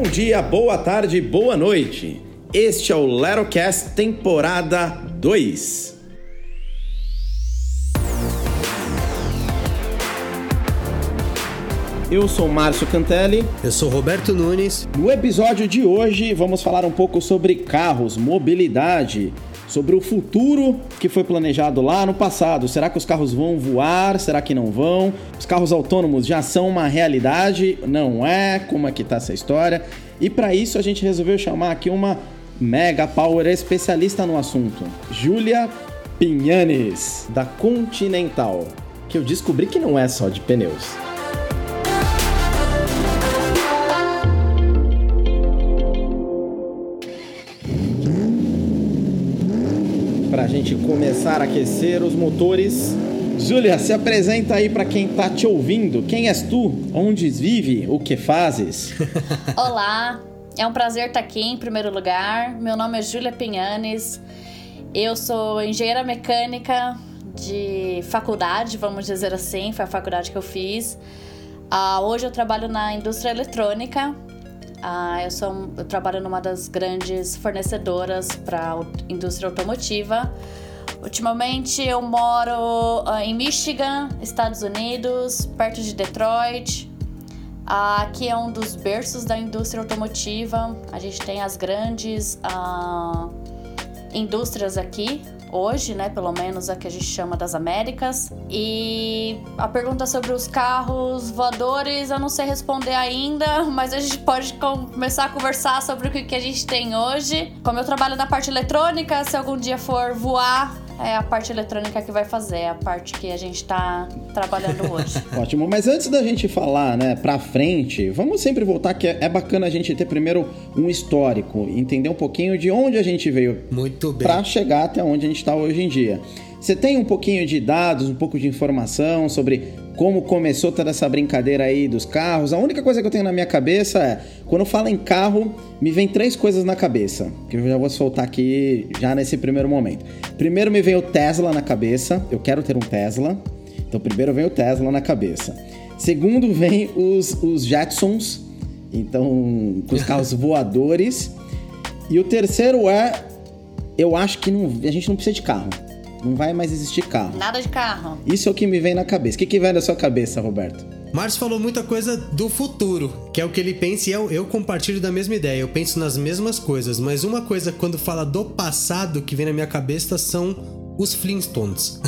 Bom dia, boa tarde, boa noite. Este é o Lerocast temporada 2. Eu sou Márcio Cantelli. Eu sou Roberto Nunes. No episódio de hoje vamos falar um pouco sobre carros, mobilidade, sobre o futuro que foi planejado lá no passado. Será que os carros vão voar? Será que não vão? Os carros autônomos já são uma realidade? Não é? Como é que tá essa história? E para isso a gente resolveu chamar aqui uma mega power especialista no assunto, Júlia Pinhanes, da Continental, que eu descobri que não é só de pneus. Gente começar a aquecer os motores. Júlia, se apresenta aí para quem está te ouvindo. Quem és tu? Onde vive? O que fazes? Olá, é um prazer estar aqui em primeiro lugar. Meu nome é Júlia Pinhanes. Eu sou engenheira mecânica de faculdade, vamos dizer assim, foi a faculdade que eu fiz. Uh, hoje eu trabalho na indústria eletrônica, ah, eu, sou, eu trabalho numa das grandes fornecedoras para a indústria automotiva. Ultimamente eu moro uh, em Michigan, Estados Unidos, perto de Detroit. Uh, aqui é um dos berços da indústria automotiva. A gente tem as grandes uh, indústrias aqui, hoje, né? Pelo menos a que a gente chama das Américas. E a pergunta sobre os carros voadores eu não sei responder ainda, mas a gente pode começar a conversar sobre o que a gente tem hoje. Como eu trabalho na parte eletrônica, se algum dia for voar, é a parte eletrônica que vai fazer, é a parte que a gente tá trabalhando hoje. Ótimo, mas antes da gente falar, né, pra frente, vamos sempre voltar que é bacana a gente ter primeiro um histórico, entender um pouquinho de onde a gente veio. Muito bem. Pra chegar até onde a gente tá hoje em dia. Você tem um pouquinho de dados, um pouco de informação sobre como começou toda essa brincadeira aí dos carros? A única coisa que eu tenho na minha cabeça é, quando fala em carro, me vem três coisas na cabeça, que eu já vou soltar aqui já nesse primeiro momento. Primeiro me vem o Tesla na cabeça, eu quero ter um Tesla. Então primeiro vem o Tesla na cabeça. Segundo vem os, os Jetsons, então com os carros voadores. E o terceiro é, eu acho que não, a gente não precisa de carro. Não vai mais existir carro. Nada de carro. Isso é o que me vem na cabeça. O que, que vem na sua cabeça, Roberto? Márcio falou muita coisa do futuro, que é o que ele pensa e eu, eu compartilho da mesma ideia. Eu penso nas mesmas coisas, mas uma coisa quando fala do passado que vem na minha cabeça são os Flintstones.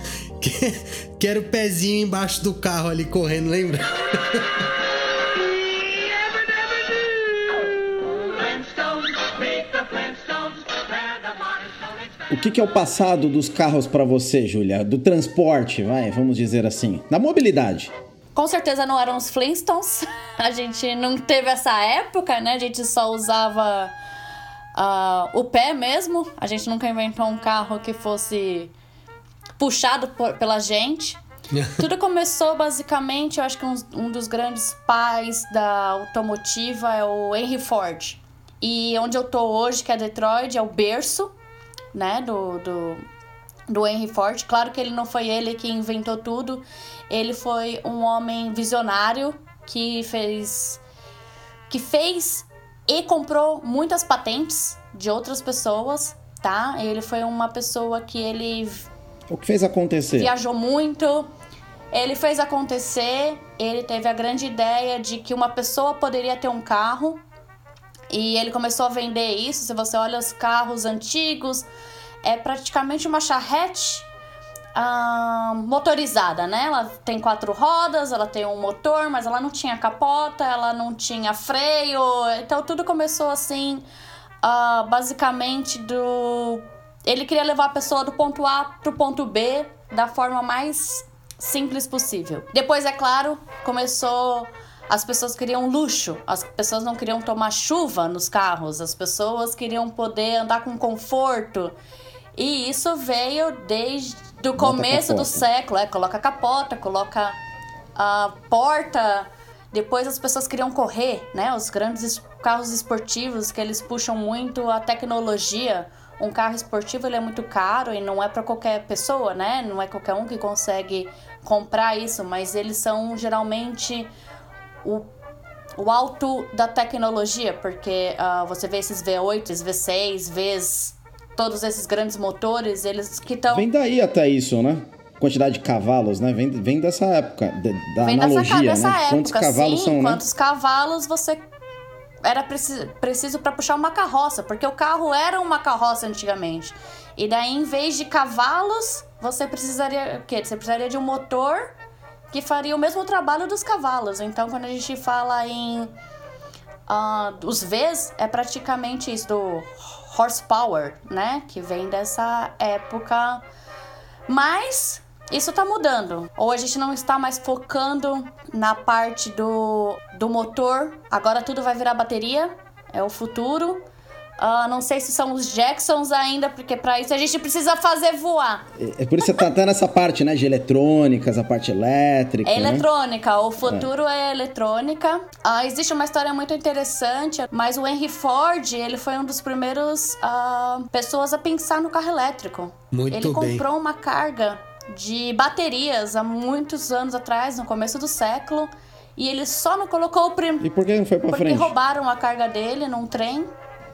Quero o pezinho embaixo do carro ali correndo, lembra? O que, que, é o passado dos carros para você, Júlia? Do transporte, vai, vamos dizer assim. Da mobilidade. Com certeza não eram os Flintstones. A gente não teve essa época, né? A gente só usava uh, o pé mesmo. A gente nunca inventou um carro que fosse puxado por, pela gente. Tudo começou basicamente, eu acho que um, um dos grandes pais da automotiva é o Henry Ford. E onde eu tô hoje, que é Detroit, é o berço né, do, do, do Henry Ford. Claro que ele não foi ele que inventou tudo, ele foi um homem visionário que fez que fez e comprou muitas patentes de outras pessoas, tá? Ele foi uma pessoa que ele o que fez acontecer? Viajou muito. Ele fez acontecer, ele teve a grande ideia de que uma pessoa poderia ter um carro e ele começou a vender isso. Se você olha os carros antigos, é praticamente uma charrete motorizada, né? Ela tem quatro rodas, ela tem um motor, mas ela não tinha capota, ela não tinha freio. Então tudo começou assim, uh, basicamente do. Ele queria levar a pessoa do ponto A pro ponto B da forma mais simples possível. Depois, é claro, começou as pessoas queriam luxo, as pessoas não queriam tomar chuva nos carros, as pessoas queriam poder andar com conforto. E isso veio desde o começo do século. É, coloca capota, coloca a porta. Depois as pessoas queriam correr, né? Os grandes carros esportivos que eles puxam muito a tecnologia. Um carro esportivo ele é muito caro e não é para qualquer pessoa, né? Não é qualquer um que consegue comprar isso, mas eles são geralmente o, o alto da tecnologia, porque uh, você vê esses V8, V6, Vs, todos esses grandes motores, eles que estão. Vem daí até isso, né? Quantidade de cavalos, né? Vem, vem dessa época, de, da vem analogia, dessa, dessa né? Época, quantos cavalos sim, são, né? Quantos cavalos você era preciso, preciso para puxar uma carroça, porque o carro era uma carroça antigamente. E daí, em vez de cavalos, você precisaria o quê? Você precisaria de um motor que faria o mesmo trabalho dos cavalos. Então, quando a gente fala em uh, os Vs, é praticamente isso do horsepower, né? Que vem dessa época. Mas isso está mudando. Ou a gente não está mais focando na parte do, do motor. Agora tudo vai virar bateria. É o futuro. Uh, não sei se são os Jacksons ainda, porque para isso a gente precisa fazer voar. É, é por isso que você tá até nessa parte, né? De eletrônicas, a parte elétrica. É né? eletrônica, o futuro é, é eletrônica. Uh, existe uma história muito interessante, mas o Henry Ford, ele foi um dos primeiros uh, pessoas a pensar no carro elétrico. Muito ele bem. comprou uma carga de baterias há muitos anos atrás, no começo do século. E ele só não colocou o primeiro. E por que não foi pra Porque frente? Porque roubaram a carga dele num trem.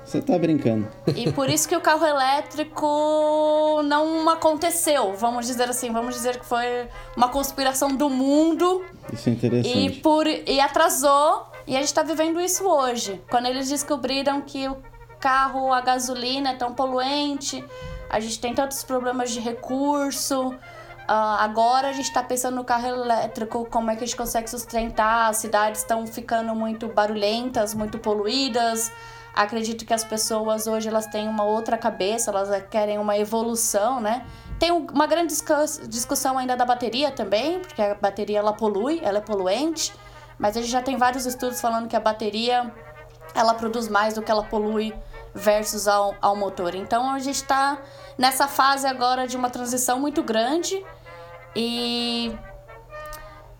Você tá brincando. E por isso que o carro elétrico não aconteceu, vamos dizer assim. Vamos dizer que foi uma conspiração do mundo. Isso é interessante. E, por, e atrasou. E a gente tá vivendo isso hoje. Quando eles descobriram que o carro a gasolina é tão poluente, a gente tem tantos problemas de recurso. Uh, agora a gente está pensando no carro elétrico, como é que a gente consegue sustentar. As cidades estão ficando muito barulhentas, muito poluídas. Acredito que as pessoas hoje elas têm uma outra cabeça, elas querem uma evolução, né? Tem uma grande discussão ainda da bateria também, porque a bateria ela polui, ela é poluente, mas a gente já tem vários estudos falando que a bateria ela produz mais do que ela polui versus ao, ao motor. Então a gente está nessa fase agora de uma transição muito grande e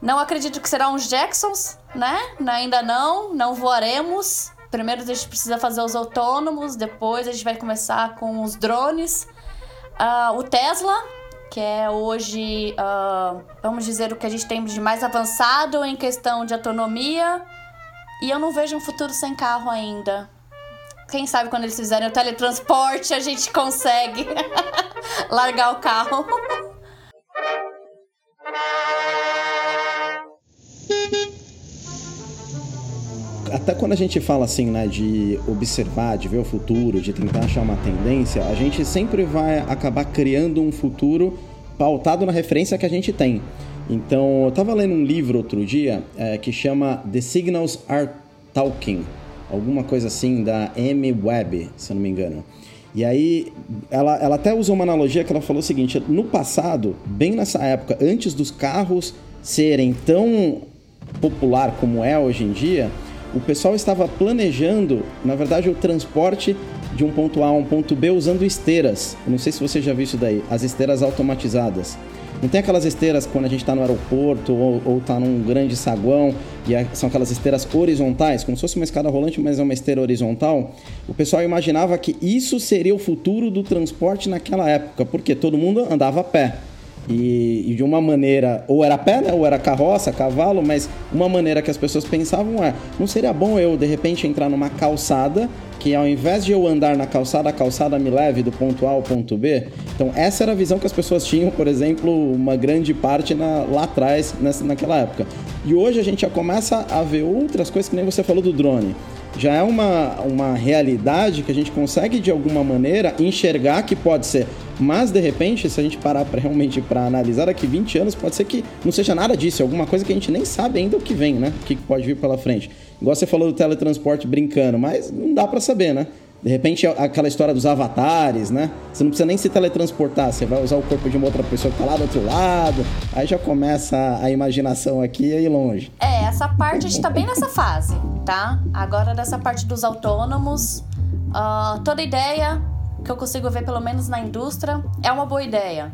não acredito que será uns Jacksons, né? Ainda não, não voaremos. Primeiro a gente precisa fazer os autônomos, depois a gente vai começar com os drones. Uh, o Tesla, que é hoje, uh, vamos dizer, o que a gente tem de mais avançado em questão de autonomia. E eu não vejo um futuro sem carro ainda. Quem sabe quando eles fizerem o teletransporte a gente consegue largar o carro. Até quando a gente fala assim, né, de observar, de ver o futuro, de tentar achar uma tendência, a gente sempre vai acabar criando um futuro pautado na referência que a gente tem. Então, eu estava lendo um livro outro dia é, que chama The Signals Are Talking, alguma coisa assim da M Web, se eu não me engano. E aí, ela, ela até usou uma analogia que ela falou o seguinte: no passado, bem nessa época, antes dos carros serem tão popular como é hoje em dia, o pessoal estava planejando, na verdade, o transporte de um ponto A a um ponto B usando esteiras. Eu não sei se você já viu isso daí, as esteiras automatizadas. Não tem aquelas esteiras quando a gente está no aeroporto ou, está num grande saguão e são aquelas esteiras horizontais, como se fosse uma escada rolante, mas é uma esteira horizontal. O pessoal imaginava que isso seria o futuro do transporte naquela época, porque todo mundo andava a pé. E, e, de uma maneira, ou era pé, né, ou era carroça, cavalo, mas uma maneira que as pessoas pensavam é: não seria bom eu de repente entrar numa calçada que ao invés de eu andar na calçada, a calçada me leve do ponto A ao ponto B? Então, essa era a visão que as pessoas tinham, por exemplo, uma grande parte na, lá atrás, nessa, naquela época. E hoje a gente já começa a ver outras coisas, que nem você falou do drone já é uma, uma realidade que a gente consegue de alguma maneira enxergar que pode ser. Mas de repente, se a gente parar pra, realmente para analisar daqui 20 anos, pode ser que não seja nada disso, é alguma coisa que a gente nem sabe ainda o que vem, né? O que pode vir pela frente. Igual você falou do teletransporte brincando, mas não dá para saber, né? De repente, aquela história dos avatares, né? Você não precisa nem se teletransportar, você vai usar o corpo de uma outra pessoa que tá lá do outro lado. Aí já começa a imaginação aqui a ir longe. É, essa parte a gente tá bem nessa fase, tá? Agora, dessa parte dos autônomos, uh, toda ideia que eu consigo ver, pelo menos na indústria, é uma boa ideia.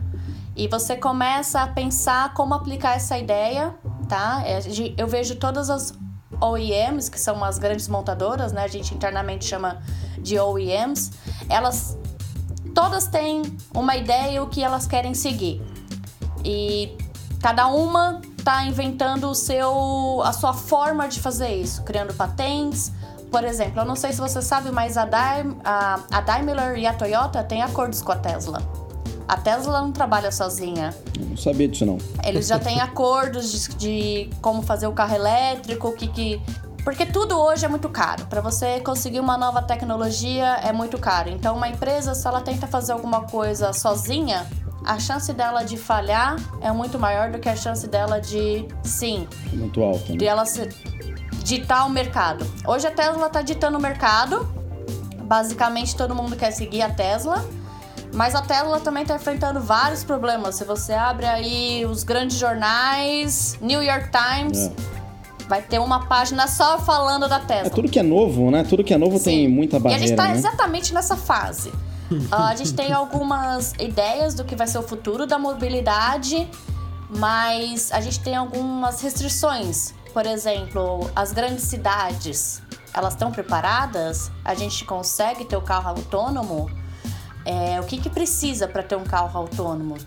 E você começa a pensar como aplicar essa ideia, tá? É, eu vejo todas as OEMs, que são as grandes montadoras, né? A gente internamente chama de OEMs, elas todas têm uma ideia o que elas querem seguir. E cada uma está inventando o seu, a sua forma de fazer isso, criando patentes. Por exemplo, eu não sei se você sabe, mas a, Daim, a, a Daimler e a Toyota têm acordos com a Tesla. A Tesla não trabalha sozinha. Não sabia disso, não. Eles já têm acordos de, de, como fazer o carro elétrico, o que, que porque tudo hoje é muito caro. Para você conseguir uma nova tecnologia é muito caro. Então, uma empresa, se ela tenta fazer alguma coisa sozinha, a chance dela de falhar é muito maior do que a chance dela de sim. Muito alta. Né? De ela se, ditar o mercado. Hoje a Tesla está ditando o mercado. Basicamente todo mundo quer seguir a Tesla. Mas a Tesla também está enfrentando vários problemas. Se você abre aí os grandes jornais, New York Times, é Vai ter uma página só falando da Tesla. É tudo que é novo, né? Tudo que é novo Sim. tem muita barreira. E a gente tá né? exatamente nessa fase. uh, a gente tem algumas ideias do que vai ser o futuro da mobilidade, mas a gente tem algumas restrições. Por exemplo, as grandes cidades, elas estão preparadas? A gente consegue ter o carro autônomo? É, o que, que precisa para ter um carro autônomo?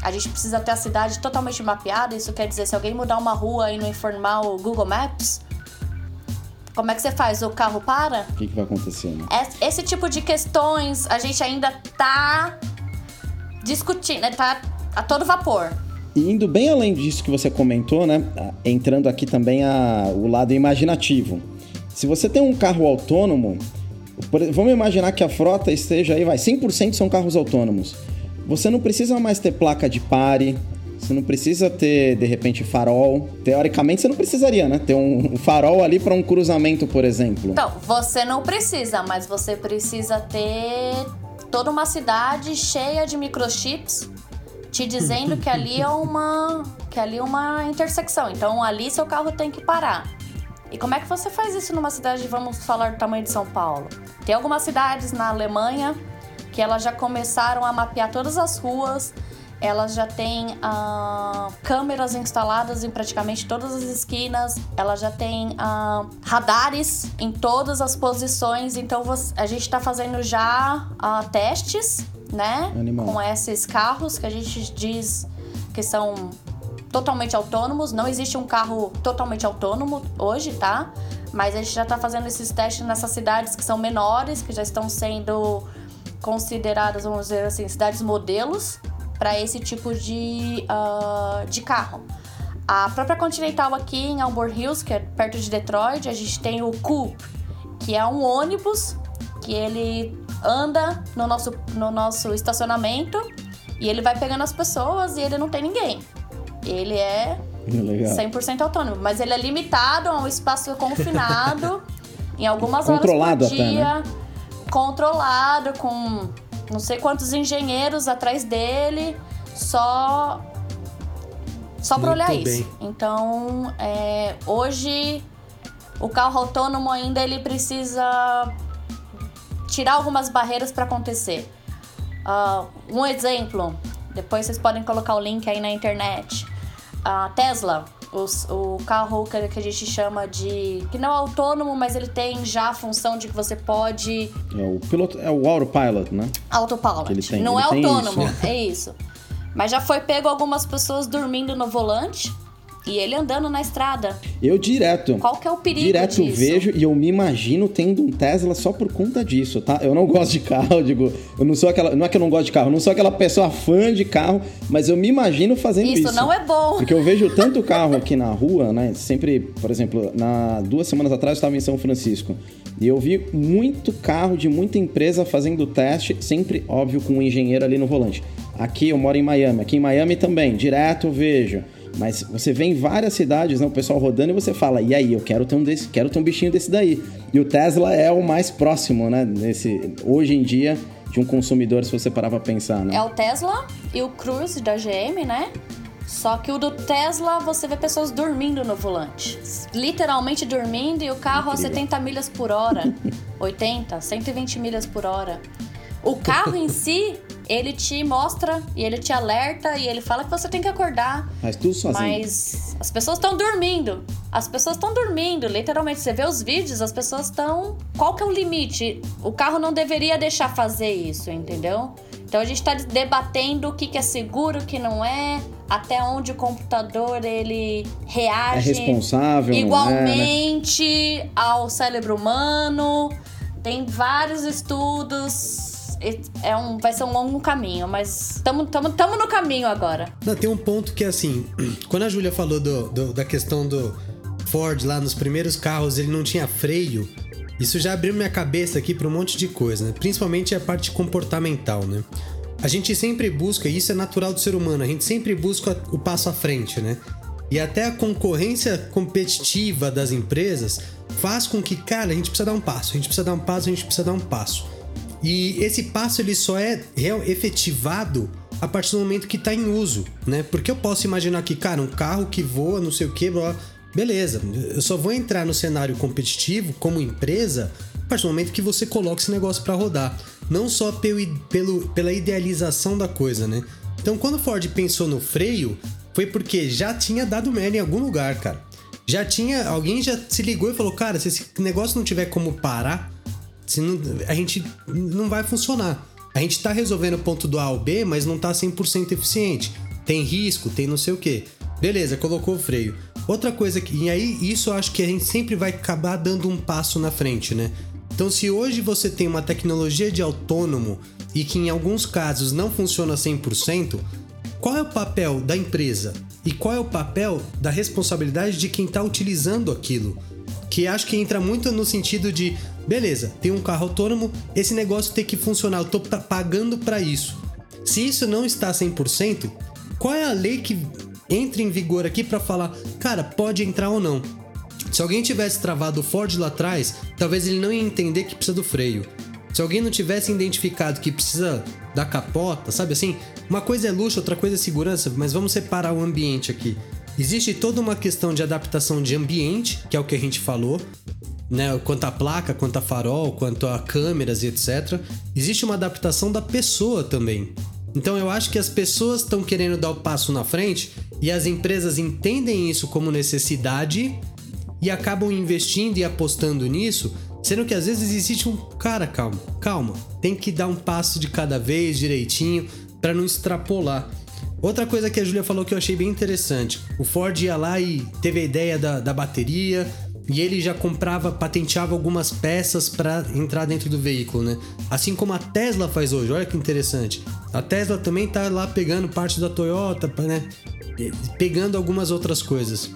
A gente precisa ter a cidade totalmente mapeada. Isso quer dizer, se alguém mudar uma rua e não informar o Google Maps, como é que você faz? O carro para? O que, que vai acontecer? Né? Esse tipo de questões a gente ainda tá discutindo, né? tá a todo vapor. E indo bem além disso que você comentou, né? Entrando aqui também a, o lado imaginativo. Se você tem um carro autônomo, por, vamos imaginar que a frota esteja aí, vai, 100% são carros autônomos. Você não precisa mais ter placa de pare, você não precisa ter, de repente, farol. Teoricamente, você não precisaria, né? Ter um farol ali para um cruzamento, por exemplo. Então, você não precisa, mas você precisa ter toda uma cidade cheia de microchips te dizendo que ali é uma que ali é uma intersecção. Então, ali seu carro tem que parar. E como é que você faz isso numa cidade, vamos falar do tamanho de São Paulo? Tem algumas cidades na Alemanha que elas já começaram a mapear todas as ruas, elas já têm ah, câmeras instaladas em praticamente todas as esquinas, ela já tem ah, radares em todas as posições, então a gente está fazendo já ah, testes, né? Animal. Com esses carros que a gente diz que são totalmente autônomos. Não existe um carro totalmente autônomo hoje, tá? Mas a gente já está fazendo esses testes nessas cidades que são menores, que já estão sendo consideradas, vamos dizer assim, cidades modelos para esse tipo de, uh, de carro. A própria Continental aqui em Auburn Hills, que é perto de Detroit, a gente tem o Coop, que é um ônibus que ele anda no nosso, no nosso estacionamento e ele vai pegando as pessoas e ele não tem ninguém. Ele é Legal. 100% autônomo, mas ele é limitado a um espaço confinado em algumas Controlado horas por dia. Até, né? controlado, com não sei quantos engenheiros atrás dele, só só para olhar bem. isso. Então, é, hoje o carro autônomo ainda ele precisa tirar algumas barreiras para acontecer. Uh, um exemplo, depois vocês podem colocar o link aí na internet. A Tesla os, o carro que, que a gente chama de. que não é autônomo, mas ele tem já a função de que você pode. É o piloto. É o autopilot, né? Autopilot. ele tem, não ele é autônomo, isso. é isso. Mas já foi pego algumas pessoas dormindo no volante e ele andando na estrada. Eu direto. Qual que é o perigo Direto disso? vejo e eu me imagino tendo um Tesla só por conta disso, tá? Eu não gosto de carro, eu digo, eu não sou aquela, não é que eu não gosto de carro, eu não sou aquela pessoa fã de carro, mas eu me imagino fazendo isso. Isso não é bom. Porque eu vejo tanto carro aqui na rua, né? Sempre, por exemplo, na duas semanas atrás eu estava em São Francisco. E eu vi muito carro de muita empresa fazendo teste, sempre, óbvio, com um engenheiro ali no volante. Aqui eu moro em Miami, aqui em Miami também, direto eu vejo. Mas você vê em várias cidades, né, o pessoal rodando e você fala, e aí, eu quero ter um desse, quero ter um bichinho desse daí. E o Tesla é o mais próximo, né, nesse, hoje em dia, de um consumidor, se você parar pra pensar, né? É o Tesla e o Cruise da GM, né? Só que o do Tesla, você vê pessoas dormindo no volante. Literalmente dormindo e o carro Incrível. a 70 milhas por hora. 80, 120 milhas por hora. O carro em si, ele te mostra e ele te alerta e ele fala que você tem que acordar. Mas tudo sozinho. Mas as pessoas estão dormindo. As pessoas estão dormindo, literalmente. Você vê os vídeos, as pessoas estão. Qual que é o limite? O carro não deveria deixar fazer isso, entendeu? Então a gente está debatendo o que, que é seguro, o que não é, até onde o computador ele reage é responsável, igualmente é, né? ao cérebro humano. Tem vários estudos é um, vai ser um longo caminho, mas estamos no caminho agora. Não, tem um ponto que assim, quando a Júlia falou do, do, da questão do Ford lá nos primeiros carros, ele não tinha freio, isso já abriu minha cabeça aqui para um monte de coisa, né? Principalmente a parte comportamental, né? A gente sempre busca, e isso é natural do ser humano, a gente sempre busca o passo à frente, né? E até a concorrência competitiva das empresas faz com que, cara, a gente precisa dar um passo, a gente precisa dar um passo, a gente precisa dar um passo. E esse passo ele só é efetivado a partir do momento que está em uso, né? Porque eu posso imaginar que, cara, um carro que voa, não sei o que, beleza, eu só vou entrar no cenário competitivo como empresa a partir do momento que você coloca esse negócio para rodar. Não só pelo, pelo, pela idealização da coisa, né? Então, quando Ford pensou no freio, foi porque já tinha dado merda em algum lugar, cara. Já tinha. Alguém já se ligou e falou: cara, se esse negócio não tiver como parar, não, a gente não vai funcionar. A gente tá resolvendo o ponto do A ao B, mas não tá 100% eficiente. Tem risco, tem não sei o que. Beleza, colocou o freio. Outra coisa que. E aí, isso eu acho que a gente sempre vai acabar dando um passo na frente, né? Então, se hoje você tem uma tecnologia de autônomo e que em alguns casos não funciona 100%, qual é o papel da empresa? E qual é o papel da responsabilidade de quem está utilizando aquilo? Que acho que entra muito no sentido de, beleza, tem um carro autônomo, esse negócio tem que funcionar, eu tô pagando para isso. Se isso não está 100%, qual é a lei que entra em vigor aqui para falar, cara, pode entrar ou não? Se alguém tivesse travado o Ford lá atrás, talvez ele não ia entender que precisa do freio. Se alguém não tivesse identificado que precisa da capota, sabe assim? Uma coisa é luxo, outra coisa é segurança, mas vamos separar o ambiente aqui. Existe toda uma questão de adaptação de ambiente, que é o que a gente falou, né? Quanto à placa, quanto a farol, quanto a câmeras e etc. Existe uma adaptação da pessoa também. Então eu acho que as pessoas estão querendo dar o passo na frente e as empresas entendem isso como necessidade e acabam investindo e apostando nisso, sendo que às vezes existe um cara, calma, calma, tem que dar um passo de cada vez direitinho para não extrapolar. Outra coisa que a Julia falou que eu achei bem interessante: o Ford ia lá e teve a ideia da, da bateria, e ele já comprava, patenteava algumas peças para entrar dentro do veículo, né? Assim como a Tesla faz hoje, olha que interessante. A Tesla também tá lá pegando parte da Toyota, né? Pegando algumas outras coisas.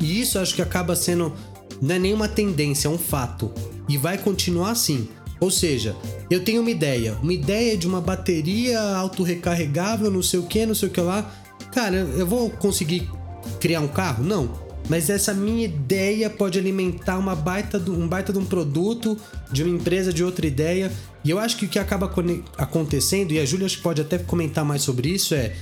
E isso acho que acaba sendo não é nenhuma tendência, é um fato. E vai continuar assim. Ou seja, eu tenho uma ideia, uma ideia de uma bateria autorrecarregável, não sei o que, não sei o que lá. Cara, eu vou conseguir criar um carro? Não. Mas essa minha ideia pode alimentar uma baita um baita de um produto, de uma empresa, de outra ideia. E eu acho que o que acaba acontecendo, e a Júlia pode até comentar mais sobre isso, é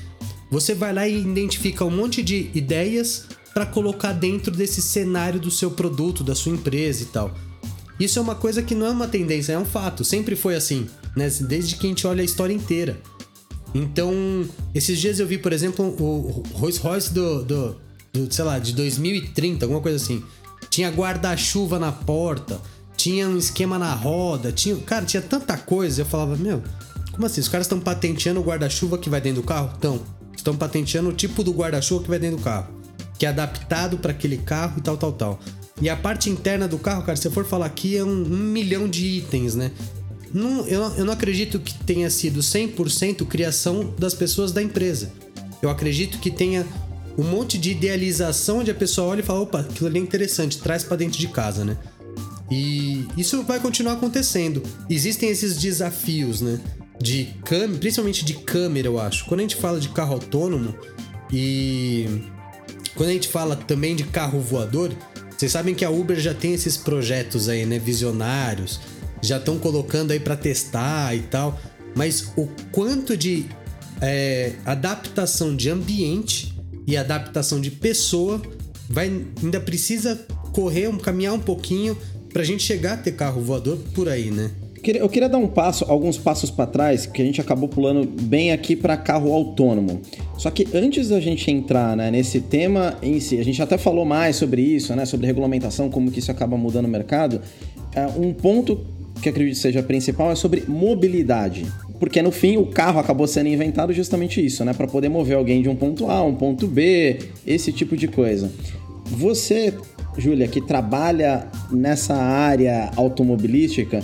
você vai lá e identifica um monte de ideias para colocar dentro desse cenário do seu produto, da sua empresa e tal. Isso é uma coisa que não é uma tendência, é um fato. Sempre foi assim, né? Desde que a gente olha a história inteira. Então, esses dias eu vi, por exemplo, o Rolls Royce do, do, do sei lá, de 2030, alguma coisa assim. Tinha guarda-chuva na porta, tinha um esquema na roda, tinha, cara, tinha tanta coisa. Eu falava, meu, como assim? Os caras estão patenteando o guarda-chuva que vai dentro do carro? Então, estão patenteando o tipo do guarda-chuva que vai dentro do carro, que é adaptado para aquele carro e tal, tal, tal. E a parte interna do carro, cara, se eu for falar aqui, é um, um milhão de itens, né? Não, eu, eu não acredito que tenha sido 100% criação das pessoas da empresa. Eu acredito que tenha um monte de idealização onde a pessoa olha e fala: opa, aquilo ali é interessante, traz para dentro de casa, né? E isso vai continuar acontecendo. Existem esses desafios, né? De câmera, principalmente de câmera, eu acho. Quando a gente fala de carro autônomo e quando a gente fala também de carro voador, vocês sabem que a Uber já tem esses projetos aí, né, visionários, já estão colocando aí para testar e tal, mas o quanto de é, adaptação de ambiente e adaptação de pessoa vai ainda precisa correr, caminhar um pouquinho para a gente chegar a ter carro voador por aí, né? Eu queria dar um passo, alguns passos para trás, que a gente acabou pulando bem aqui para carro autônomo. Só que antes da gente entrar né, nesse tema em si, a gente até falou mais sobre isso, né, sobre regulamentação, como que isso acaba mudando o mercado. É, um ponto que acredito seja principal é sobre mobilidade. porque no fim o carro acabou sendo inventado justamente isso, né? Para poder mover alguém de um ponto A a um ponto B, esse tipo de coisa. Você, Júlia, que trabalha nessa área automobilística,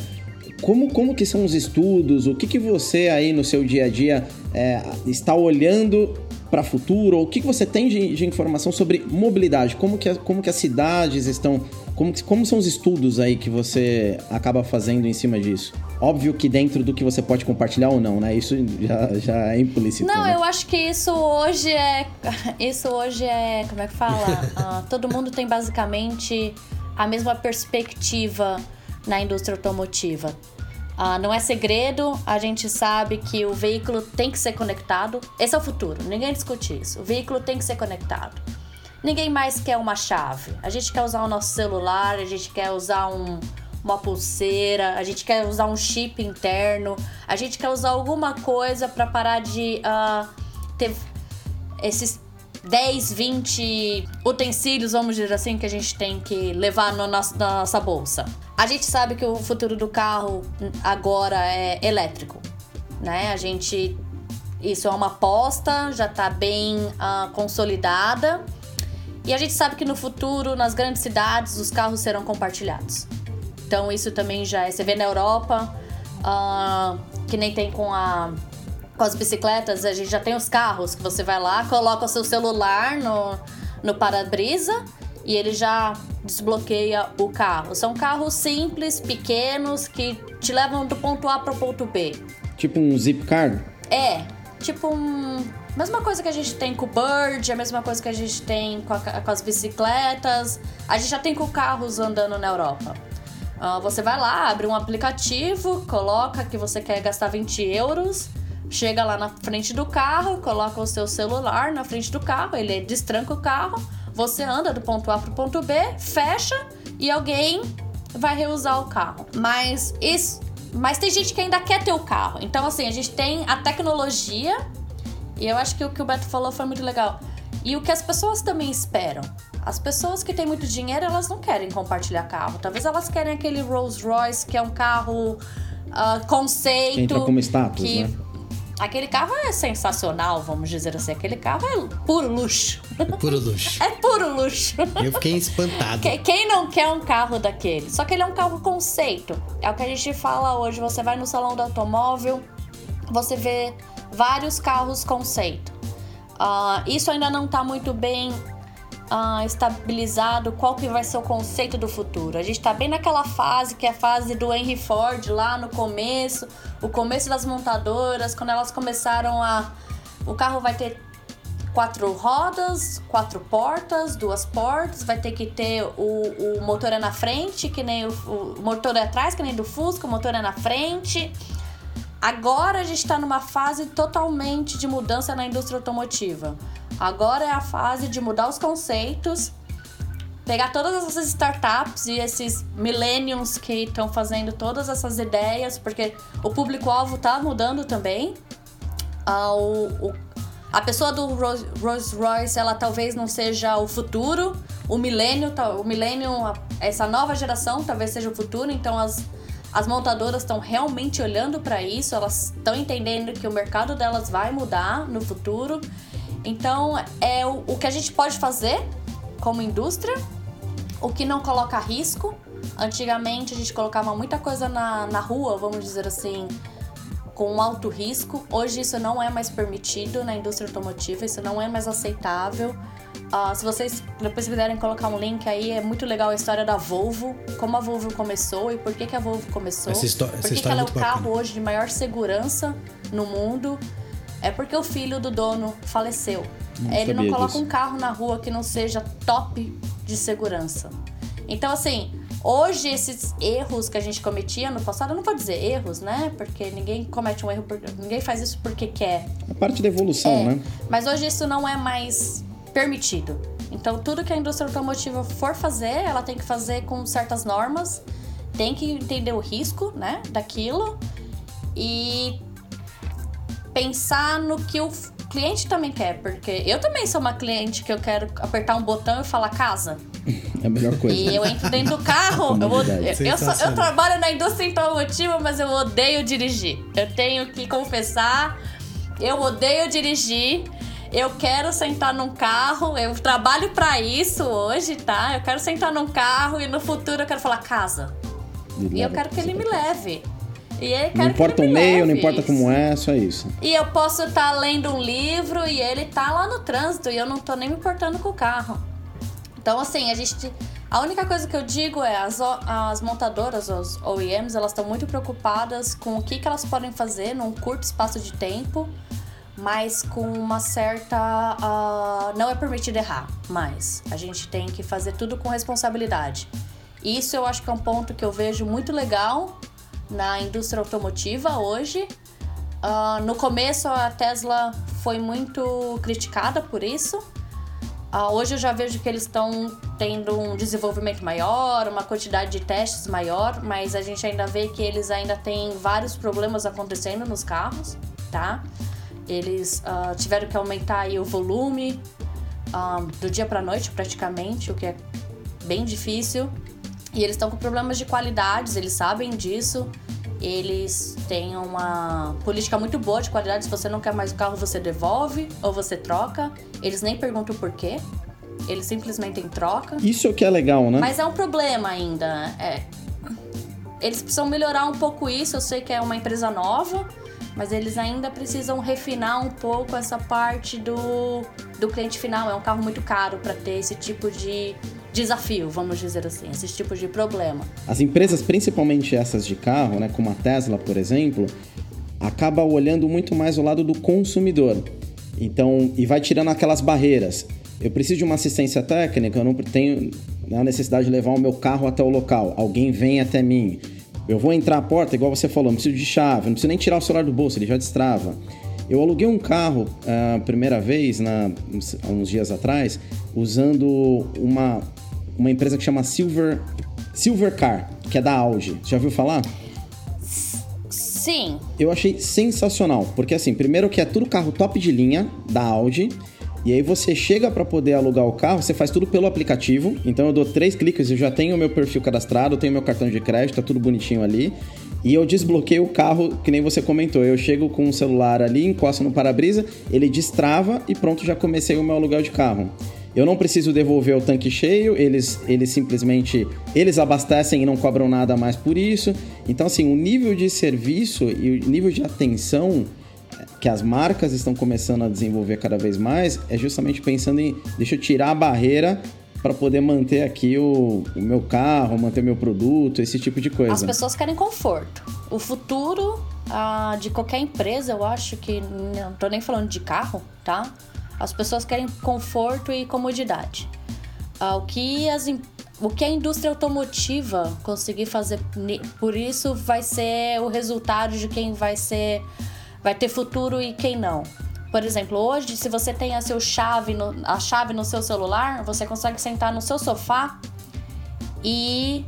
como, como que são os estudos? O que, que você aí no seu dia a dia é, está olhando para o futuro? O que, que você tem de, de, informação sobre mobilidade? Como que, como que as cidades estão... Como, como são os estudos aí que você acaba fazendo em cima disso? Óbvio que dentro do que você pode compartilhar ou não, né? Isso já, já é implícito. Não, né? eu acho que isso hoje é. Isso hoje é. Como é que fala? uh, todo mundo tem basicamente a mesma perspectiva na indústria automotiva. Uh, não é segredo, a gente sabe que o veículo tem que ser conectado. Esse é o futuro, ninguém discute isso. O veículo tem que ser conectado. Ninguém mais quer uma chave. A gente quer usar o nosso celular, a gente quer usar um, uma pulseira, a gente quer usar um chip interno, a gente quer usar alguma coisa para parar de uh, ter esses 10, 20 utensílios, vamos dizer assim, que a gente tem que levar na nossa bolsa. A gente sabe que o futuro do carro agora é elétrico, né? A gente. Isso é uma aposta, já está bem uh, consolidada. E a gente sabe que no futuro, nas grandes cidades, os carros serão compartilhados. Então isso também já é. Você vê na Europa, uh, que nem tem com a com as bicicletas, a gente já tem os carros que você vai lá, coloca o seu celular no, no para-brisa e ele já desbloqueia o carro. São carros simples, pequenos, que te levam do ponto A para o ponto B. Tipo um zip card? É, tipo um. Mesma coisa que a gente tem com o Bird, a mesma coisa que a gente tem com, a, com as bicicletas. A gente já tem com carros andando na Europa. Uh, você vai lá, abre um aplicativo, coloca que você quer gastar 20 euros, chega lá na frente do carro, coloca o seu celular na frente do carro, ele destranca o carro, você anda do ponto A para o ponto B, fecha e alguém vai reusar o carro. Mas isso, mas tem gente que ainda quer ter o carro. Então assim, a gente tem a tecnologia e eu acho que o que o Beto falou foi muito legal. E o que as pessoas também esperam. As pessoas que têm muito dinheiro, elas não querem compartilhar carro. Talvez elas querem aquele Rolls Royce, que é um carro uh, conceito. Que entra como status, que... né? Aquele carro é sensacional, vamos dizer assim. Aquele carro é puro luxo. É puro luxo. é puro luxo. Eu fiquei espantado. Quem não quer um carro daquele? Só que ele é um carro conceito. É o que a gente fala hoje. Você vai no salão do automóvel, você vê vários carros conceito. Uh, isso ainda não está muito bem uh, estabilizado qual que vai ser o conceito do futuro. A gente está bem naquela fase que é a fase do Henry Ford lá no começo, o começo das montadoras, quando elas começaram a. O carro vai ter quatro rodas, quatro portas, duas portas, vai ter que ter o, o motor é na frente, que nem o, o motor é atrás, que nem do Fusca, o motor é na frente. Agora a gente está numa fase totalmente de mudança na indústria automotiva. Agora é a fase de mudar os conceitos, pegar todas essas startups e esses millennials que estão fazendo todas essas ideias, porque o público-alvo está mudando também. Ah, o, o, a pessoa do Rolls Royce, ela talvez não seja o futuro, o milênio, o milênio, essa nova geração talvez seja o futuro, então as, as montadoras estão realmente olhando para isso, elas estão entendendo que o mercado delas vai mudar no futuro então, é o, o que a gente pode fazer como indústria, o que não coloca risco. Antigamente a gente colocava muita coisa na, na rua, vamos dizer assim, com alto risco. Hoje isso não é mais permitido na indústria automotiva, isso não é mais aceitável. Uh, se vocês depois quiserem colocar um link aí, é muito legal a história da Volvo, como a Volvo começou e por que, que a Volvo começou. Essa, essa por que, que ela é o carro bacana. hoje de maior segurança no mundo é porque o filho do dono faleceu. Não Ele não coloca disso. um carro na rua que não seja top de segurança. Então, assim, hoje esses erros que a gente cometia no passado, eu não vou dizer erros, né? Porque ninguém comete um erro, ninguém faz isso porque quer. É parte da evolução, é, né? Mas hoje isso não é mais permitido. Então, tudo que a indústria automotiva for fazer, ela tem que fazer com certas normas, tem que entender o risco, né, daquilo e pensar no que o cliente também quer, porque eu também sou uma cliente que eu quero apertar um botão e falar casa. É a melhor coisa. E eu entro dentro do carro. eu, eu, sou- eu trabalho na indústria automotiva, mas eu odeio dirigir. Eu tenho que confessar, eu odeio dirigir. Eu quero sentar num carro, eu trabalho pra isso hoje, tá? Eu quero sentar num carro e no futuro eu quero falar casa. E eu quero que ele me leve. E ele quer Não importa o meio, não leve. importa como é, só isso. E eu posso estar lendo um livro e ele tá lá no trânsito e eu não tô nem me importando com o carro. Então, assim, a gente. A única coisa que eu digo é as, as montadoras, os OEMs, elas estão muito preocupadas com o que, que elas podem fazer num curto espaço de tempo, mas com uma certa. ah, não é permitido errar, mas a gente tem que fazer tudo com responsabilidade. Isso eu acho que é um ponto que eu vejo muito legal na indústria automotiva hoje. Ah, no começo a Tesla foi muito criticada por isso. Ah, hoje eu já vejo que eles estão tendo um desenvolvimento maior, uma quantidade de testes maior, mas a gente ainda vê que eles ainda têm vários problemas acontecendo nos carros, tá? Eles ah, tiveram que aumentar aí o volume ah, do dia para noite praticamente, o que é bem difícil. E eles estão com problemas de qualidades, eles sabem disso. Eles têm uma política muito boa de qualidade. Se você não quer mais o carro, você devolve ou você troca. Eles nem perguntam por quê. Eles simplesmente trocam. Isso é o que é legal, né? Mas é um problema ainda. É. Eles precisam melhorar um pouco isso. Eu sei que é uma empresa nova, mas eles ainda precisam refinar um pouco essa parte do, do cliente final. É um carro muito caro para ter esse tipo de desafio, vamos dizer assim, esse tipo de problema. As empresas, principalmente essas de carro, né, como a Tesla, por exemplo, acaba olhando muito mais o lado do consumidor. Então, e vai tirando aquelas barreiras. Eu preciso de uma assistência técnica, eu não tenho a necessidade de levar o meu carro até o local. Alguém vem até mim. Eu vou entrar a porta, igual você falou, não preciso de chave, não preciso nem tirar o celular do bolso, ele já destrava. Eu aluguei um carro a primeira vez, na, uns- há uns dias atrás, usando uma, uma empresa que chama Silver, Silver Car, que é da Audi. Já ouviu falar? Sim, Eu achei sensacional, porque assim, primeiro que é tudo carro top de linha da Audi. E aí você chega para poder alugar o carro, você faz tudo pelo aplicativo. Então eu dou três cliques, eu já tenho o meu perfil cadastrado, tenho meu cartão de crédito, tá tudo bonitinho ali. E eu desbloqueio o carro, que nem você comentou. Eu chego com o celular ali, encosto no para-brisa, ele destrava e pronto, já comecei o meu aluguel de carro. Eu não preciso devolver o tanque cheio, eles, eles simplesmente eles abastecem e não cobram nada mais por isso. Então, assim, o nível de serviço e o nível de atenção que as marcas estão começando a desenvolver cada vez mais é justamente pensando em deixa eu tirar a barreira para poder manter aqui o, o meu carro, manter meu produto, esse tipo de coisa. as pessoas querem conforto. O futuro ah, de qualquer empresa, eu acho que. Não tô nem falando de carro, tá? As pessoas querem conforto e comodidade. Ah, o, que as, o que a indústria automotiva conseguir fazer por isso vai ser o resultado de quem vai ser. Vai ter futuro e quem não. Por exemplo, hoje, se você tem a, seu chave no- a chave no seu celular, você consegue sentar no seu sofá e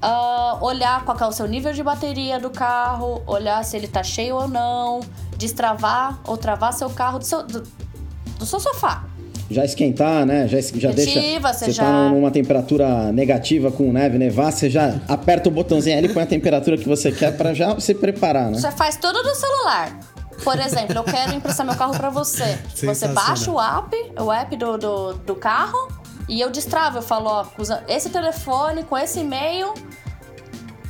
ah, olhar qual é o seu nível de bateria do carro, olhar se ele tá cheio ou não, destravar ou travar seu carro do seu, do, do seu sofá. Já esquentar, né? Já, já deixa. Ativa, você Você já- tá numa temperatura negativa com neve, nevar, você já aperta o botãozinho ali, põe a temperatura que você quer para já se preparar, né? Você faz tudo do celular. Por exemplo, eu quero emprestar meu carro pra você. Você baixa o app, o app do, do, do carro, e eu destravo. Eu falo, ó, usa esse telefone com esse e-mail,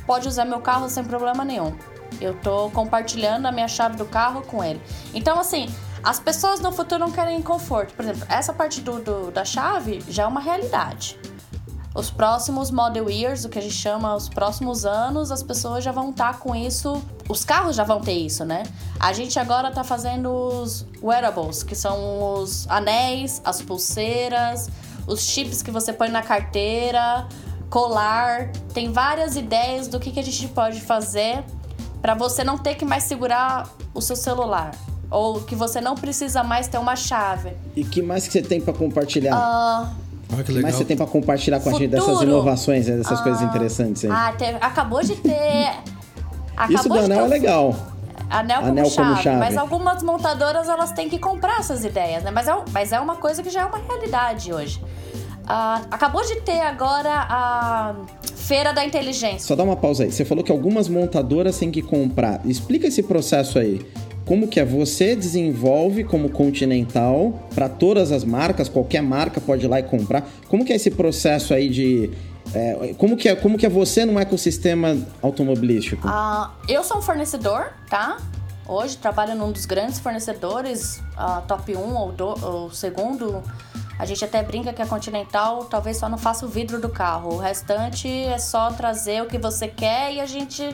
pode usar meu carro sem problema nenhum. Eu tô compartilhando a minha chave do carro com ele. Então, assim, as pessoas no futuro não querem conforto. Por exemplo, essa parte do, do- da chave já é uma realidade. Os próximos model years, o que a gente chama os próximos anos, as pessoas já vão estar com isso. Os carros já vão ter isso, né? A gente agora tá fazendo os wearables, que são os anéis, as pulseiras, os chips que você põe na carteira, colar. Tem várias ideias do que, que a gente pode fazer para você não ter que mais segurar o seu celular. Ou que você não precisa mais ter uma chave. E que mais que você tem para compartilhar? Ah, Olha que que legal. mais você tem para compartilhar com a gente dessas Futuro. inovações, né, dessas coisas interessantes aí? Ah, teve- acabou de ter. Acabou Isso do de ter anel é legal. Anel, como, Anel como chave, chave. Mas algumas montadoras elas têm que comprar essas ideias, né? Mas é, mas é uma coisa que já é uma realidade hoje. Ah, acabou de ter agora a Feira da Inteligência. Só dá uma pausa aí. Você falou que algumas montadoras têm que comprar. Explica esse processo aí. Como que é? Você desenvolve como Continental para todas as marcas, qualquer marca pode ir lá e comprar. Como que é esse processo aí de é, como, que é, como que é você num ecossistema automobilístico? Ah, eu sou um fornecedor, tá? Hoje trabalho num dos grandes fornecedores, uh, top 1 ou, do, ou segundo. A gente até brinca que a Continental talvez só não faça o vidro do carro. O restante é só trazer o que você quer e a gente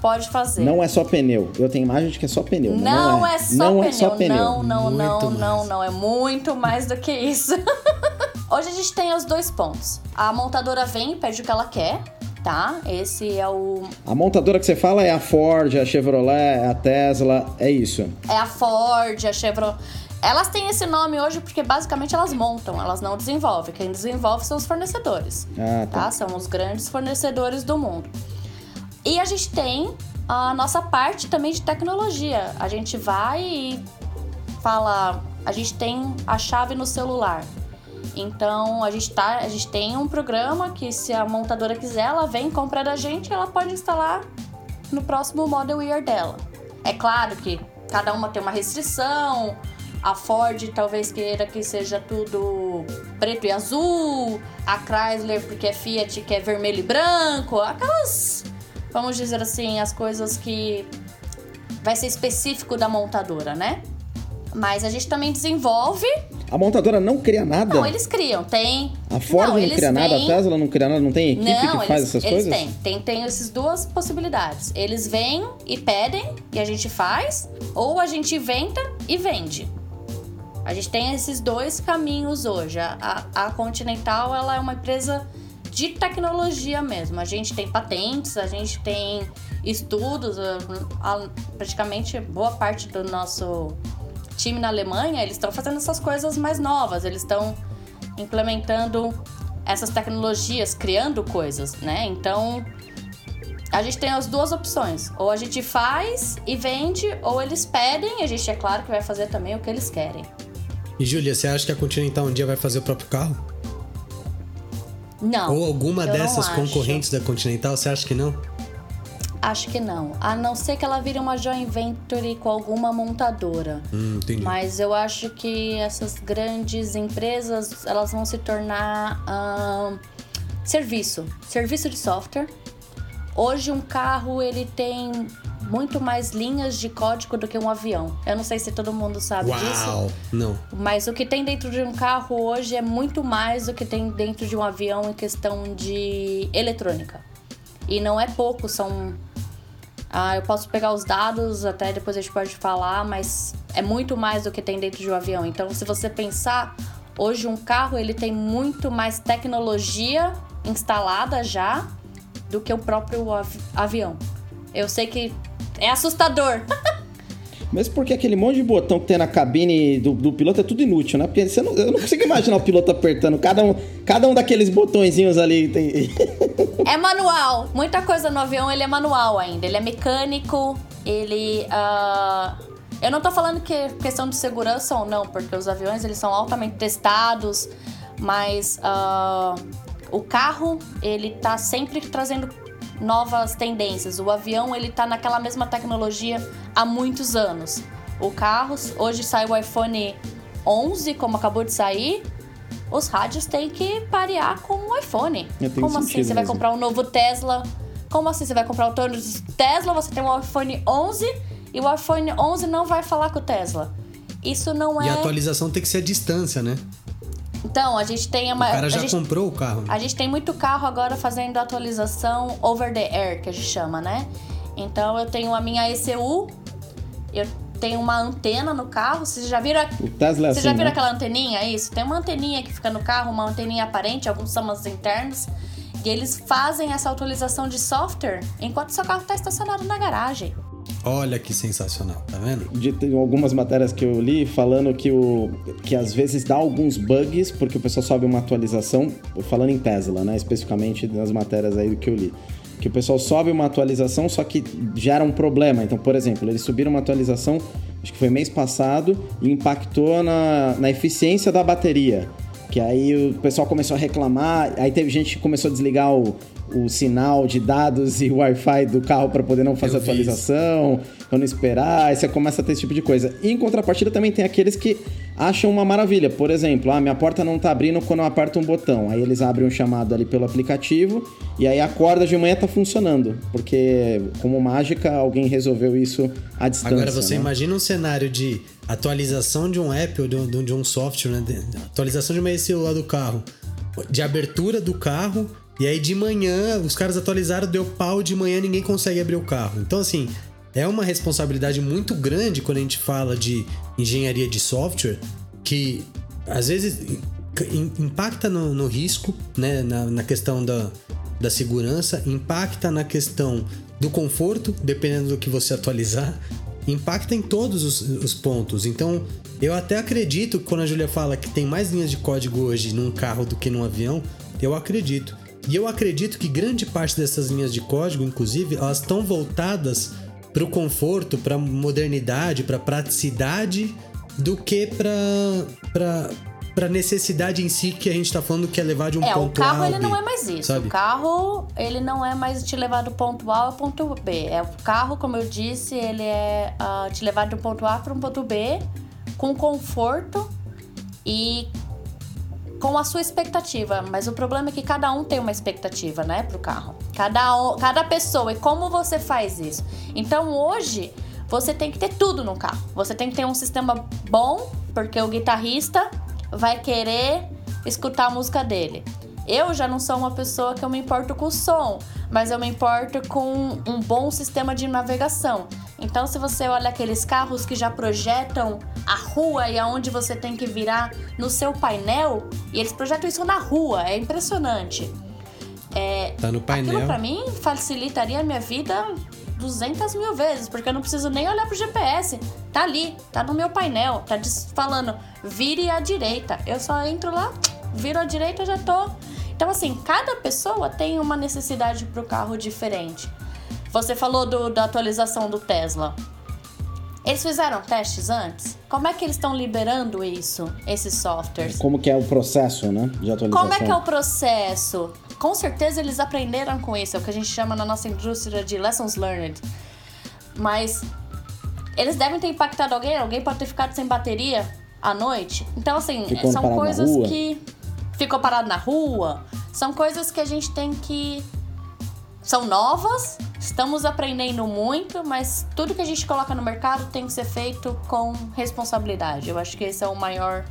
pode fazer. Não é só pneu. Eu tenho imagem de que é só pneu. Não, não é, é, só não pneu. É só pneu. Não, não, muito não, mais. não, não. É muito mais do que isso. Hoje a gente tem os dois pontos. A montadora vem e pede o que ela quer, tá? Esse é o. A montadora que você fala é a Ford, a Chevrolet, a Tesla, é isso? É a Ford, a Chevrolet. Elas têm esse nome hoje porque basicamente elas montam, elas não desenvolvem. Quem desenvolve são os fornecedores. Ah, tá. tá? São os grandes fornecedores do mundo. E a gente tem a nossa parte também de tecnologia. A gente vai e fala, a gente tem a chave no celular. Então a gente, tá, a gente tem um programa que se a montadora quiser, ela vem comprar da gente e ela pode instalar no próximo Model Year dela. É claro que cada uma tem uma restrição. A Ford talvez queira que seja tudo preto e azul. A Chrysler porque é Fiat que é vermelho e branco. Aquelas, vamos dizer assim, as coisas que vai ser específico da montadora, né? Mas a gente também desenvolve. A montadora não cria nada? Não, eles criam. Tem. A Ford não, não cria nada, a Tesla não cria nada, não tem equipe não, que faz eles, essas eles coisas? Tem, tem, tem essas duas possibilidades. Eles vêm e pedem e a gente faz, ou a gente inventa e vende. A gente tem esses dois caminhos hoje. A, a, a Continental ela é uma empresa de tecnologia mesmo. A gente tem patentes, a gente tem estudos, praticamente boa parte do nosso time na Alemanha, eles estão fazendo essas coisas mais novas, eles estão implementando essas tecnologias, criando coisas, né? Então, a gente tem as duas opções. Ou a gente faz e vende, ou eles pedem, e a gente é claro que vai fazer também o que eles querem. E Júlia, você acha que a Continental um dia vai fazer o próprio carro? Não. Ou alguma dessas concorrentes da Continental, você acha que não? Acho que não. A não ser que ela vire uma joint venture com alguma montadora. Hum, entendi. Mas eu acho que essas grandes empresas elas vão se tornar uh, serviço, serviço de software. Hoje um carro ele tem muito mais linhas de código do que um avião. Eu não sei se todo mundo sabe Uau, disso. Não. Mas o que tem dentro de um carro hoje é muito mais do que tem dentro de um avião em questão de eletrônica. E não é pouco, são ah, eu posso pegar os dados, até depois a gente pode falar, mas é muito mais do que tem dentro de um avião. Então, se você pensar, hoje um carro ele tem muito mais tecnologia instalada já do que o próprio avi avião. Eu sei que é assustador. Mas porque aquele monte de botão que tem na cabine do, do piloto é tudo inútil, né? Porque você não, eu não consigo imaginar o piloto apertando cada um, cada um daqueles botõezinhos ali. Tem... é manual. Muita coisa no avião ele é manual ainda. Ele é mecânico, ele. Uh... Eu não tô falando que é questão de segurança ou não, porque os aviões eles são altamente testados, mas uh... o carro ele tá sempre trazendo novas tendências. O avião ele tá naquela mesma tecnologia há muitos anos. O carro, hoje sai o iPhone 11, como acabou de sair, os rádios têm que parear com o iPhone. Como assim você vai comprar um novo Tesla? Como assim você vai comprar o Tesla, você tem um iPhone 11 e o iPhone 11 não vai falar com o Tesla. Isso não é. E a atualização tem que ser a distância, né? Então, a gente tem uma. O cara já gente, comprou o carro. A gente tem muito carro agora fazendo atualização over the air, que a gente chama, né? Então eu tenho a minha ECU, eu tenho uma antena no carro. Vocês já viram? O Tesla é Você assim, já viram né? aquela anteninha? Isso. Tem uma anteninha que fica no carro, uma anteninha aparente, alguns são as internas. E eles fazem essa atualização de software enquanto seu carro está estacionado na garagem. Olha que sensacional, tá vendo? De, tem algumas matérias que eu li falando que, o, que às vezes dá alguns bugs, porque o pessoal sobe uma atualização, falando em Tesla, né? Especificamente nas matérias aí que eu li. Que o pessoal sobe uma atualização, só que gera um problema. Então, por exemplo, eles subiram uma atualização, acho que foi mês passado, e impactou na, na eficiência da bateria. Que aí o pessoal começou a reclamar, aí teve gente que começou a desligar o, o sinal de dados e o Wi-Fi do carro para poder não fazer Eu atualização, para não esperar, aí você começa a ter esse tipo de coisa. E em contrapartida também tem aqueles que acham uma maravilha. Por exemplo, ah, minha porta não tá abrindo quando eu aperto um botão. Aí eles abrem um chamado ali pelo aplicativo e aí acorda de manhã tá funcionando. Porque, como mágica, alguém resolveu isso à distância. Agora você né? imagina um cenário de atualização de um app ou de um, de um software, né? De- Atualização de uma celular do carro, de abertura do carro, e aí de manhã os caras atualizaram, deu pau, de manhã ninguém consegue abrir o carro. Então, assim, é uma responsabilidade muito grande quando a gente fala de engenharia de software, que às vezes im- impacta no, no risco, né? Na, na questão da, da segurança, impacta na questão do conforto, dependendo do que você atualizar, impacta em todos os, os pontos. Então, eu até acredito quando a Julia fala que tem mais linhas de código hoje num carro do que num avião, eu acredito. E eu acredito que grande parte dessas linhas de código, inclusive, elas estão voltadas para o conforto, para modernidade, para praticidade, do que para para necessidade em si que a gente tá falando que é levar de um É, o ponto carro A ao ele B, não é mais isso. sabe? O carro, ele não é mais te levar do ponto A ao ponto B. É o carro, como eu disse, ele é ah, te levar do ponto A para um ponto B com conforto e com a sua expectativa. Mas o problema é que cada um tem uma expectativa, né, pro carro. Cada, cada pessoa. E como você faz isso? Então hoje você tem que ter tudo no carro. Você tem que ter um sistema bom, porque o guitarrista vai querer escutar a música dele. Eu já não sou uma pessoa que eu me importo com o som, mas eu me importo com um bom sistema de navegação. Então, se você olha aqueles carros que já projetam a rua e aonde você tem que virar no seu painel, e eles projetam isso na rua, é impressionante. É, Tá no painel. Aquilo pra mim facilitaria a minha vida 200 mil vezes, porque eu não preciso nem olhar pro GPS. Tá ali, tá no meu painel, tá falando vire à direita. Eu só entro lá, viro à direita já tô. Então, assim, cada pessoa tem uma necessidade pro carro diferente. Você falou do- da atualização do Tesla. Eles fizeram testes antes? Como é que eles estão liberando isso, esses softwares? Como que é o processo, né? De atualização. Como é que é o processo? Com certeza eles aprenderam com isso, é o que a gente chama na nossa indústria de lessons learned. Mas eles devem ter impactado alguém, alguém pode ter ficado sem bateria à noite. Então, assim, são coisas que. Ficou parado na rua. São coisas que a gente tem que. São novas, estamos aprendendo muito, mas tudo que a gente coloca no mercado tem que ser feito com responsabilidade. Eu acho que esse é o maior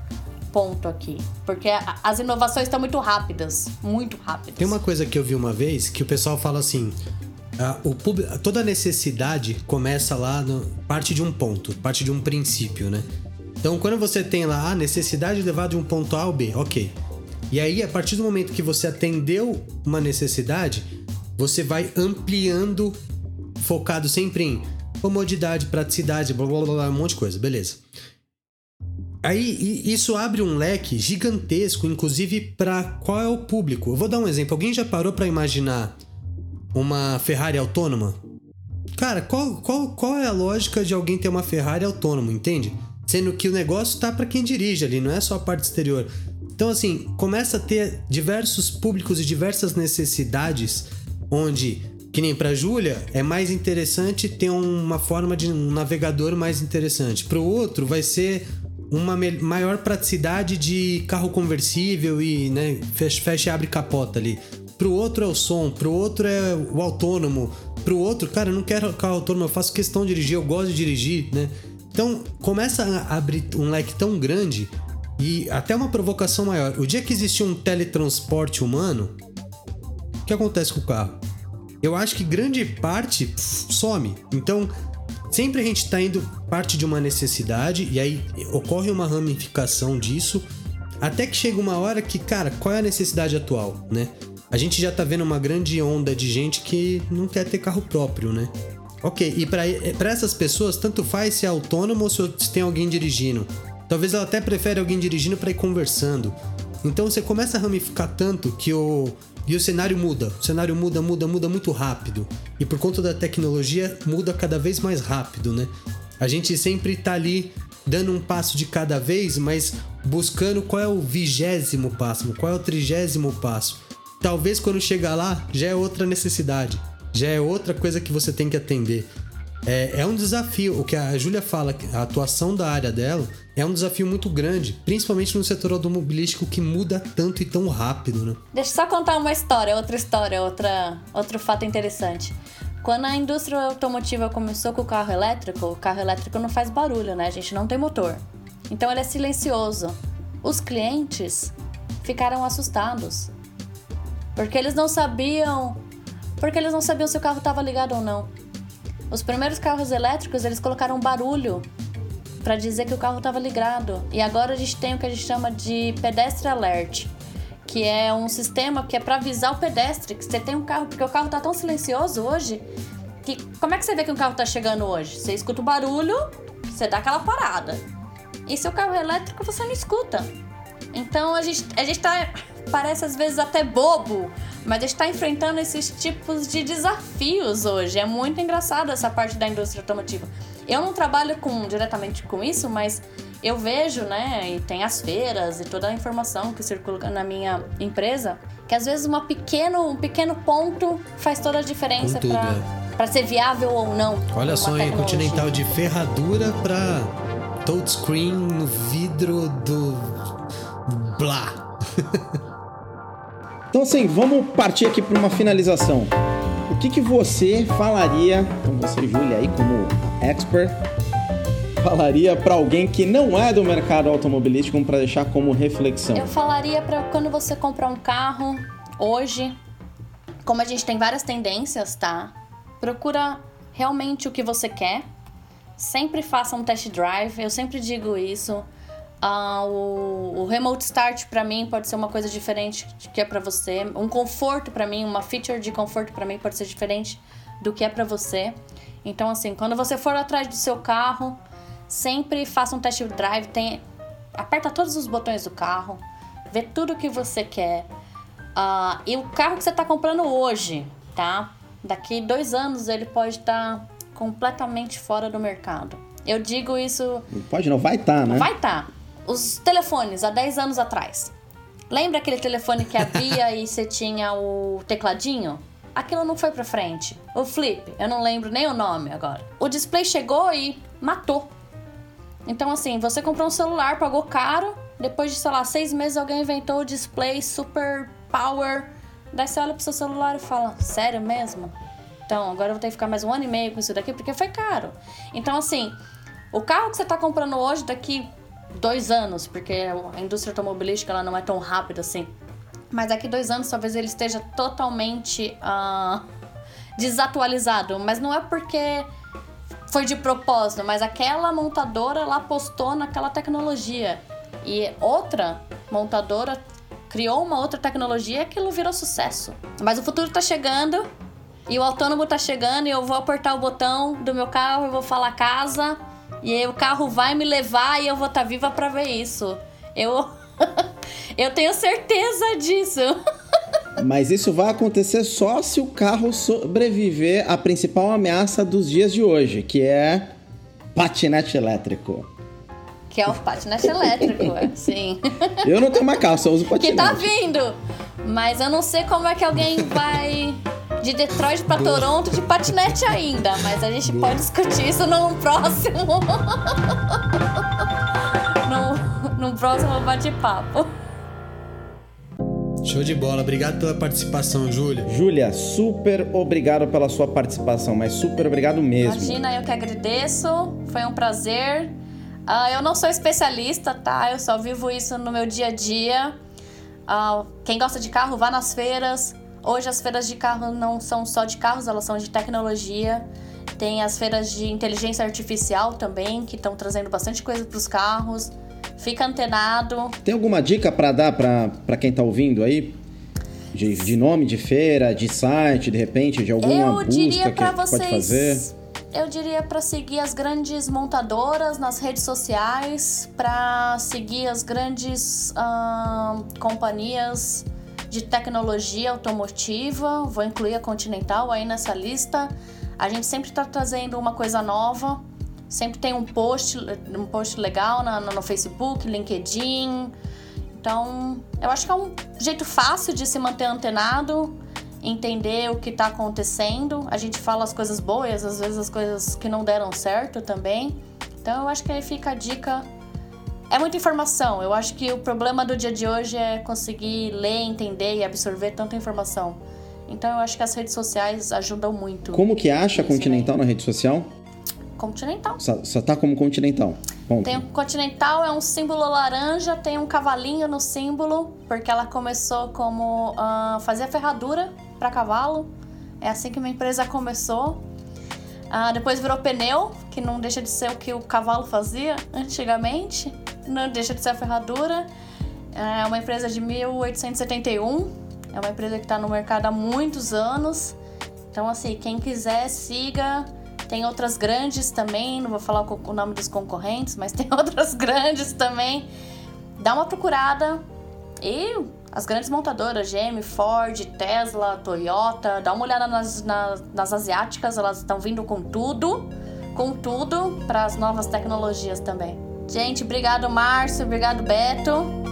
ponto aqui. Porque as inovações estão muito rápidas. Muito rápidas. Tem uma coisa que eu vi uma vez que o pessoal fala assim: ah, o toda necessidade começa lá, no, parte de um ponto, parte de um princípio, né? Então, quando você tem lá a necessidade de levar de um ponto A ao B, ok. E aí, a partir do momento que você atendeu uma necessidade, você vai ampliando, focado sempre em comodidade, praticidade, blá blá blá, um monte de coisa, beleza. Aí isso abre um leque gigantesco, inclusive para qual é o público. Eu vou dar um exemplo. Alguém já parou para imaginar uma Ferrari autônoma? Cara, qual, qual, qual é a lógica de alguém ter uma Ferrari autônoma, entende? Sendo que o negócio tá para quem dirige ali, não é só a parte exterior. Então, assim, começa a ter diversos públicos e diversas necessidades, onde, que nem pra Júlia, é mais interessante ter uma forma de um navegador mais interessante. Pro outro, vai ser uma maior praticidade de carro conversível e, né, fecha, fecha e abre capota ali. Pro outro é o som, pro outro é o autônomo, pro outro, cara, eu não quero carro autônomo, eu faço questão de dirigir, eu gosto de dirigir, né? Então, começa a abrir um leque tão grande e até uma provocação maior. O dia que existir um teletransporte humano, o que acontece com o carro? Eu acho que grande parte some. Então, sempre a gente tá indo parte de uma necessidade e aí ocorre uma ramificação disso, até que chega uma hora que, cara, qual é a necessidade atual, né? A gente já tá vendo uma grande onda de gente que não quer ter carro próprio, né? Ok, e pra pra essas pessoas, tanto faz se é autônomo ou se tem alguém dirigindo. Talvez ela até prefere alguém dirigindo pra ir conversando. Então você começa a ramificar tanto que o. E o cenário muda. O cenário muda, muda, muda muito rápido. E por conta da tecnologia, muda cada vez mais rápido, né? A gente sempre tá ali dando um passo de cada vez, mas buscando qual é o vigésimo passo, qual é o trigésimo passo. Talvez quando chegar lá já é outra necessidade, já é outra coisa que você tem que atender. É, é um desafio. O que a Júlia fala, a atuação da área dela é um desafio muito grande, principalmente no setor automobilístico que muda tanto e tão rápido, né? Deixa eu só contar uma história, outra história, outra, outro fato interessante. Quando a indústria automotiva começou com o carro elétrico, o carro elétrico não faz barulho, né? A gente não tem motor. Então ele é silencioso. Os clientes ficaram assustados. Porque eles não sabiam, porque eles não sabiam se o carro estava ligado ou não. Os primeiros carros elétricos, eles colocaram barulho para dizer que o carro estava ligado. E agora a gente tem o que a gente chama de pedestre alert, que é um sistema que é para avisar o pedestre que você tem um carro, porque o carro tá tão silencioso hoje que como é que você vê que um carro tá chegando hoje? Você escuta o barulho, você dá aquela parada. E se o carro é elétrico, você não escuta. Então a gente, a gente tá. Parece às vezes até bobo, mas a gente está enfrentando esses tipos de desafios hoje. É muito engraçado essa parte da indústria automotiva. Eu não trabalho com, diretamente com isso, mas eu vejo, né, e tem as feiras e toda a informação que circula na minha empresa, que às vezes uma pequeno, um pequeno ponto faz toda a diferença para é. ser viável ou não. Olha só, em Continental de ferradura para touchscreen no vidro do blá. então assim, vamos partir aqui para uma finalização. O que, que você falaria, então você, Júlia, aí como expert, falaria para alguém que não é do mercado automobilístico para deixar como reflexão? Eu falaria para quando você comprar um carro hoje, como a gente tem várias tendências, tá? Procura realmente o que você quer. Sempre faça um test drive. Eu sempre digo isso. Uh, o, o, remote start para mim pode ser uma coisa diferente do que é para você. Um conforto para mim, uma feature de conforto para mim pode ser diferente do que é para você. Então assim, quando você for atrás do seu carro, sempre faça um test drive, tem, aperta todos os botões do carro, vê tudo que você quer. Uh, e o carro que você está comprando hoje, tá? Daqui dois anos ele pode estar tá completamente fora do mercado. Eu digo isso. Pode não, vai estar, tá, né? Vai estar. Tá os telefones há 10 anos atrás. Lembra aquele telefone que abria e você tinha o tecladinho? Aquilo não foi pra frente. O flip, eu não lembro nem o nome agora. O display chegou e matou. Então, assim, você comprou um celular, pagou caro, depois de, sei lá, seis meses alguém inventou o display super power. Daí você olha pro seu celular e fala: Sério mesmo? Então, agora eu vou ter que ficar mais um ano e meio com isso daqui porque foi caro. Então, assim, o carro que você tá comprando hoje, daqui dois anos, porque a indústria automobilística ela não é tão rápida assim. Mas daqui dois anos talvez ele esteja totalmente uh, desatualizado. Mas não é porque foi de propósito, mas aquela montadora ela apostou naquela tecnologia. E outra montadora criou uma outra tecnologia e aquilo virou sucesso. Mas o futuro está chegando e o autônomo está chegando e eu vou apertar o botão do meu carro e vou falar casa e aí o carro vai me levar e eu vou estar tá viva para ver isso. Eu eu tenho certeza disso. Mas isso vai acontecer só se o carro sobreviver à principal ameaça dos dias de hoje, que é patinete elétrico. Que é o patinete elétrico, é, sim. Eu não tenho uma calça, eu uso patinete. Que tá vindo! Mas eu não sei como é que alguém vai de Detroit para Toronto de patinete ainda, mas a gente pode discutir isso num próximo. num, num próximo bate-papo. Show de bola, obrigado pela participação, Júlia. Júlia, super obrigado pela sua participação, mas super obrigado mesmo. Imagina, eu que agradeço, foi um prazer. Uh, eu não sou especialista, tá? Eu só vivo isso no meu dia a dia. Uh, quem gosta de carro, vá nas feiras, Hoje as feiras de carro não são só de carros, elas são de tecnologia. Tem as feiras de inteligência artificial também, que estão trazendo bastante coisa para os carros. Fica antenado. Tem alguma dica para dar para quem está ouvindo aí? De, de, nome de feira, de site, de repente, de alguma eu busca que, vocês, pode fazer? Eu diria para seguir as grandes montadoras nas redes sociais, para seguir as grandes uh, companhias de tecnologia automotiva, vou incluir a Continental aí nessa lista. A gente sempre está trazendo uma coisa nova Sempre tem um post, um post legal na, no Facebook, LinkedIn. Então, eu acho que é um jeito fácil de se manter antenado, entender o que está acontecendo. A gente fala as coisas boas, às vezes as coisas que não deram certo também. Então, eu acho que aí fica a dica é muita informação. Eu acho que o problema do dia de hoje é conseguir ler, entender e absorver tanta informação. Então eu acho que as redes sociais ajudam muito. Como que acha Continental na rede social? Continental. Só, só tá como Continental. Ponto. Tem o Continental, é um símbolo laranja, tem um cavalinho no símbolo, porque ela começou como uh, fazer ferradura para cavalo. É assim que minha empresa começou. Uh, depois virou pneu, que não deixa de ser o que o cavalo fazia antigamente não deixa de ser a ferradura. É uma empresa de 1871. É uma empresa que está no mercado há muitos anos. Então, assim, quem quiser, siga. Tem outras grandes também, não vou falar o nome dos concorrentes, mas tem outras grandes também. Dá uma procurada. E as grandes montadoras, GM, Ford, Tesla, Toyota, dá uma olhada nas, nas, nas asiáticas, elas estão vindo com tudo, com tudo para as novas tecnologias também. Gente, obrigado Márcio, obrigado Beto.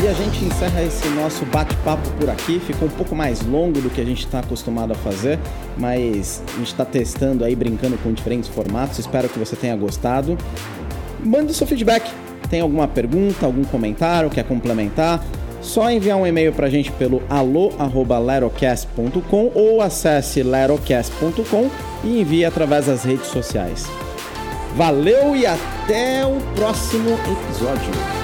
E a gente encerra esse nosso bate-papo por aqui. Ficou um pouco mais longo do que a gente está acostumado a fazer, mas a gente está testando aí, brincando com diferentes formatos. Espero que você tenha gostado. Manda o seu feedback. Tem alguma pergunta, algum comentário, quer complementar? Só enviar um e-mail para a gente pelo alô@lerocast.com ou acesse lerocast.com e envie através das redes sociais. Valeu e até o próximo episódio.